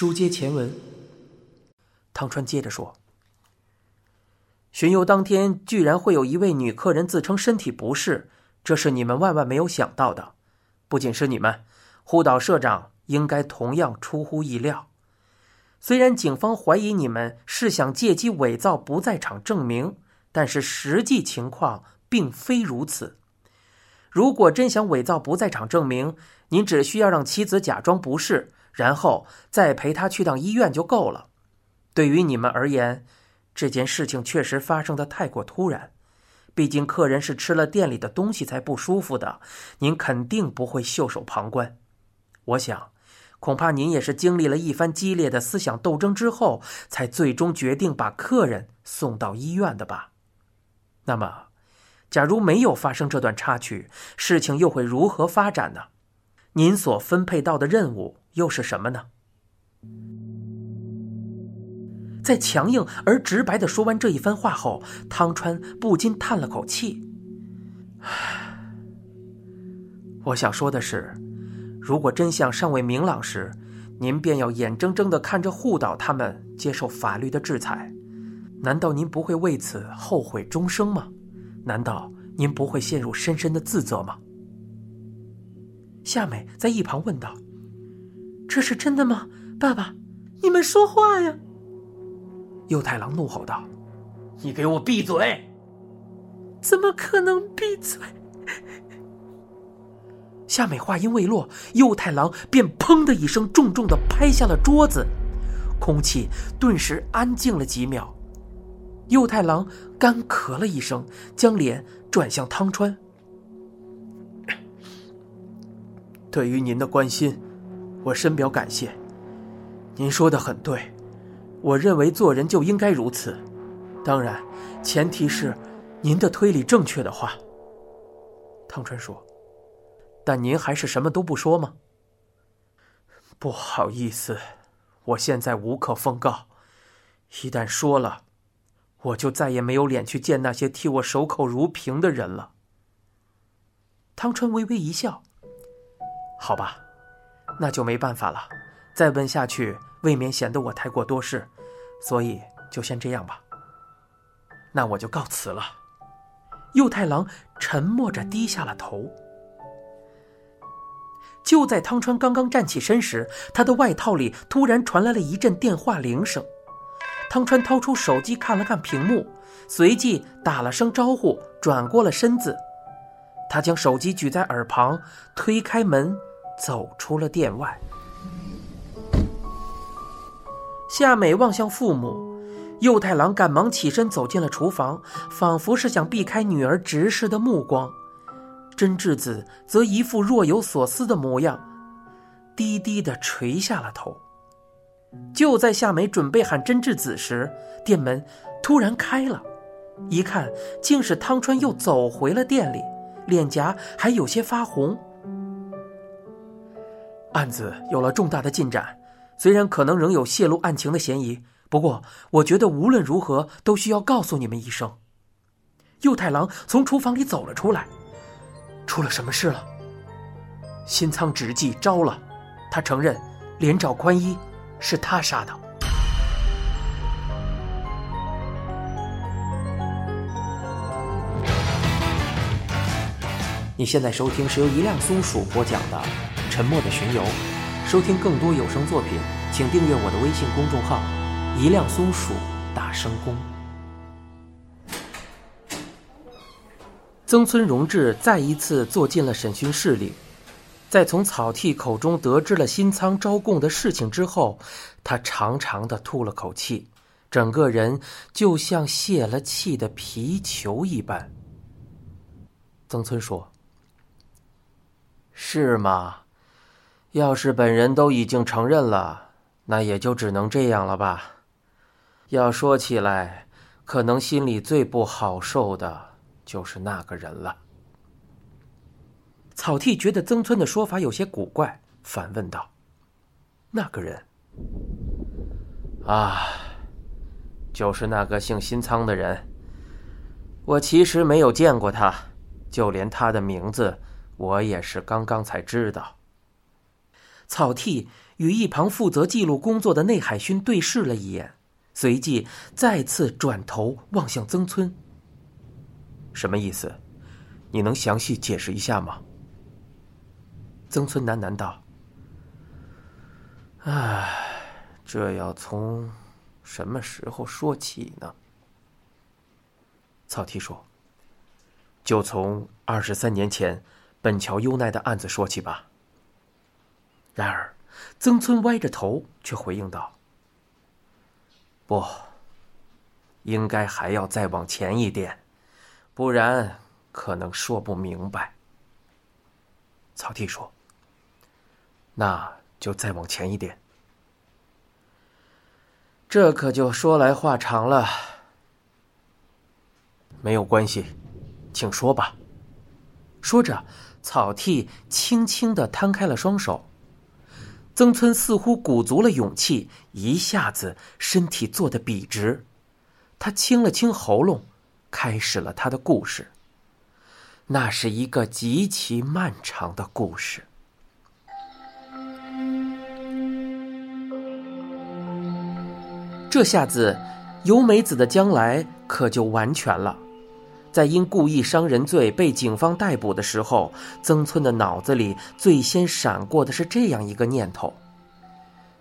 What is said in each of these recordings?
书接前文，汤川接着说：“巡游当天，居然会有一位女客人自称身体不适，这是你们万万没有想到的。不仅是你们，护岛社长应该同样出乎意料。虽然警方怀疑你们是想借机伪造不在场证明，但是实际情况并非如此。如果真想伪造不在场证明，您只需要让妻子假装不适。”然后再陪他去趟医院就够了。对于你们而言，这件事情确实发生的太过突然。毕竟客人是吃了店里的东西才不舒服的，您肯定不会袖手旁观。我想，恐怕您也是经历了一番激烈的思想斗争之后，才最终决定把客人送到医院的吧？那么，假如没有发生这段插曲，事情又会如何发展呢？您所分配到的任务？又是什么呢？在强硬而直白的说完这一番话后，汤川不禁叹了口气。我想说的是，如果真相尚未明朗时，您便要眼睁睁的看着护岛他们接受法律的制裁，难道您不会为此后悔终生吗？难道您不会陷入深深的自责吗？夏美在一旁问道。这是真的吗，爸爸？你们说话呀！幼太郎怒吼道：“你给我闭嘴！”怎么可能闭嘴？夏美话音未落，幼太郎便砰的一声重重的拍下了桌子，空气顿时安静了几秒。幼太郎干咳了一声，将脸转向汤川：“对于您的关心。”我深表感谢，您说的很对，我认为做人就应该如此，当然，前提是您的推理正确的话。汤川说：“但您还是什么都不说吗？”不好意思，我现在无可奉告，一旦说了，我就再也没有脸去见那些替我守口如瓶的人了。汤川微微一笑：“好吧。”那就没办法了，再问下去未免显得我太过多事，所以就先这样吧。那我就告辞了。右太郎沉默着低下了头。就在汤川刚刚站起身时，他的外套里突然传来了一阵电话铃声。汤川掏出手机看了看屏幕，随即打了声招呼，转过了身子。他将手机举在耳旁，推开门。走出了店外，夏美望向父母，右太郎赶忙起身走进了厨房，仿佛是想避开女儿直视的目光。真智子则一副若有所思的模样，低低的垂下了头。就在夏美准备喊真智子时，店门突然开了，一看竟是汤川又走回了店里，脸颊还有些发红。案子有了重大的进展，虽然可能仍有泄露案情的嫌疑，不过我觉得无论如何都需要告诉你们一声。右太郎从厨房里走了出来，出了什么事了？新仓直纪招了，他承认连沼宽一是他杀的。你现在收听是由一辆松鼠播讲的。沉默的巡游，收听更多有声作品，请订阅我的微信公众号“一辆松鼠大声公”。曾村荣治再一次坐进了审讯室里，在从草剃口中得知了新仓招供的事情之后，他长长的吐了口气，整个人就像泄了气的皮球一般。曾村说：“是吗？”要是本人都已经承认了，那也就只能这样了吧。要说起来，可能心里最不好受的就是那个人了。草剃觉得曾村的说法有些古怪，反问道：“那个人？啊，就是那个姓新仓的人。我其实没有见过他，就连他的名字，我也是刚刚才知道。”草剃与一旁负责记录工作的内海勋对视了一眼，随即再次转头望向曾村。什么意思？你能详细解释一下吗？曾村喃喃道：“唉，这要从什么时候说起呢？”草剃说：“就从二十三年前本桥优奈的案子说起吧。”然而，曾村歪着头却回应道：“不，应该还要再往前一点，不然可能说不明白。”草剃说。那就再往前一点。这可就说来话长了。没有关系，请说吧。说着，草剃轻轻的摊开了双手。曾村似乎鼓足了勇气，一下子身体坐得笔直。他清了清喉咙，开始了他的故事。那是一个极其漫长的故事。这下子，由美子的将来可就完全了。在因故意伤人罪被警方逮捕的时候，曾村的脑子里最先闪过的是这样一个念头：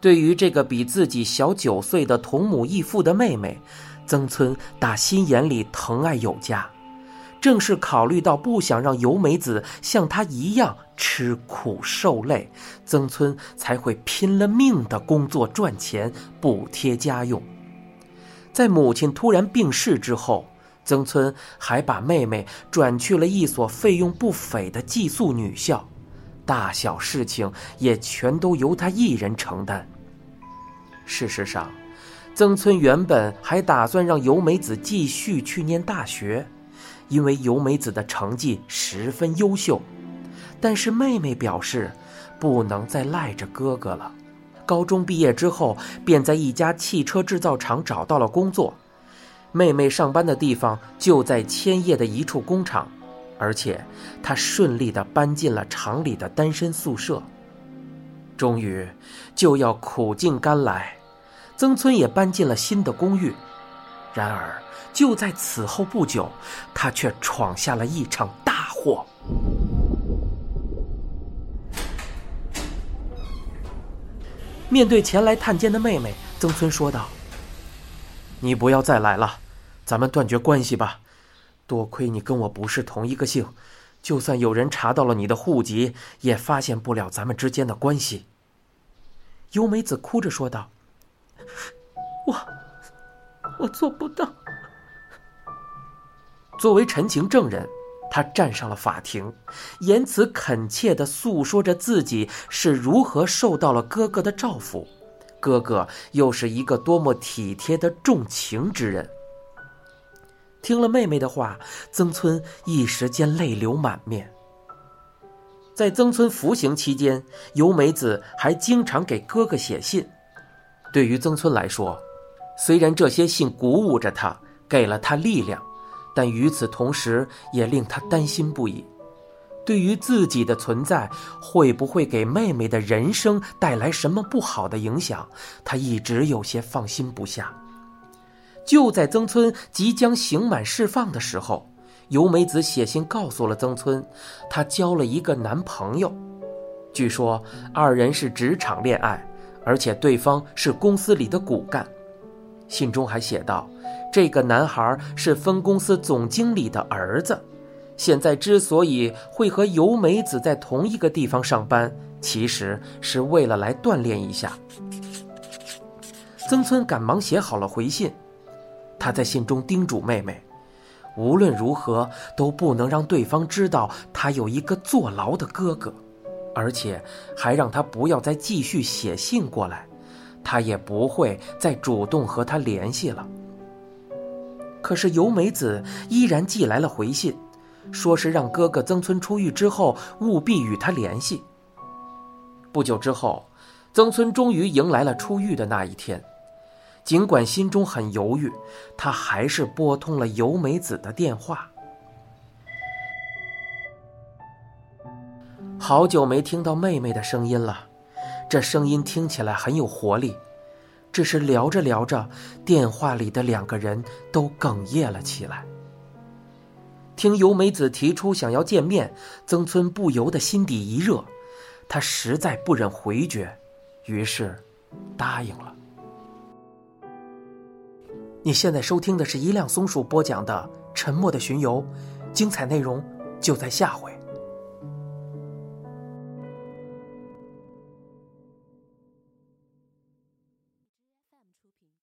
对于这个比自己小九岁的同母异父的妹妹，曾村打心眼里疼爱有加。正是考虑到不想让由美子像他一样吃苦受累，曾村才会拼了命的工作赚钱补贴家用。在母亲突然病逝之后，曾村还把妹妹转去了一所费用不菲的寄宿女校，大小事情也全都由他一人承担。事实上，曾村原本还打算让由美子继续去念大学。因为由美子的成绩十分优秀，但是妹妹表示不能再赖着哥哥了。高中毕业之后，便在一家汽车制造厂找到了工作。妹妹上班的地方就在千叶的一处工厂，而且她顺利的搬进了厂里的单身宿舍。终于就要苦尽甘来，曾村也搬进了新的公寓。然而。就在此后不久，他却闯下了一场大祸。面对前来探监的妹妹，曾村说道：“你不要再来了，咱们断绝关系吧。多亏你跟我不是同一个姓，就算有人查到了你的户籍，也发现不了咱们之间的关系。”优美子哭着说道：“ 我，我做不到。”作为陈情证人，他站上了法庭，言辞恳切地诉说着自己是如何受到了哥哥的照拂，哥哥又是一个多么体贴的重情之人。听了妹妹的话，曾村一时间泪流满面。在曾村服刑期间，由美子还经常给哥哥写信。对于曾村来说，虽然这些信鼓舞着他，给了他力量。但与此同时，也令他担心不已。对于自己的存在会不会给妹妹的人生带来什么不好的影响，他一直有些放心不下。就在曾村即将刑满释放的时候，由美子写信告诉了曾村，她交了一个男朋友。据说二人是职场恋爱，而且对方是公司里的骨干。信中还写道。这个男孩是分公司总经理的儿子，现在之所以会和由美子在同一个地方上班，其实是为了来锻炼一下。曾村赶忙写好了回信，他在信中叮嘱妹妹，无论如何都不能让对方知道他有一个坐牢的哥哥，而且还让他不要再继续写信过来，他也不会再主动和他联系了。可是由美子依然寄来了回信，说是让哥哥曾村出狱之后务必与他联系。不久之后，曾村终于迎来了出狱的那一天。尽管心中很犹豫，他还是拨通了由美子的电话。好久没听到妹妹的声音了，这声音听起来很有活力。只是聊着聊着，电话里的两个人都哽咽了起来。听由美子提出想要见面，曾村不由得心底一热，他实在不忍回绝，于是答应了。你现在收听的是一辆松鼠播讲的《沉默的巡游》，精彩内容就在下回。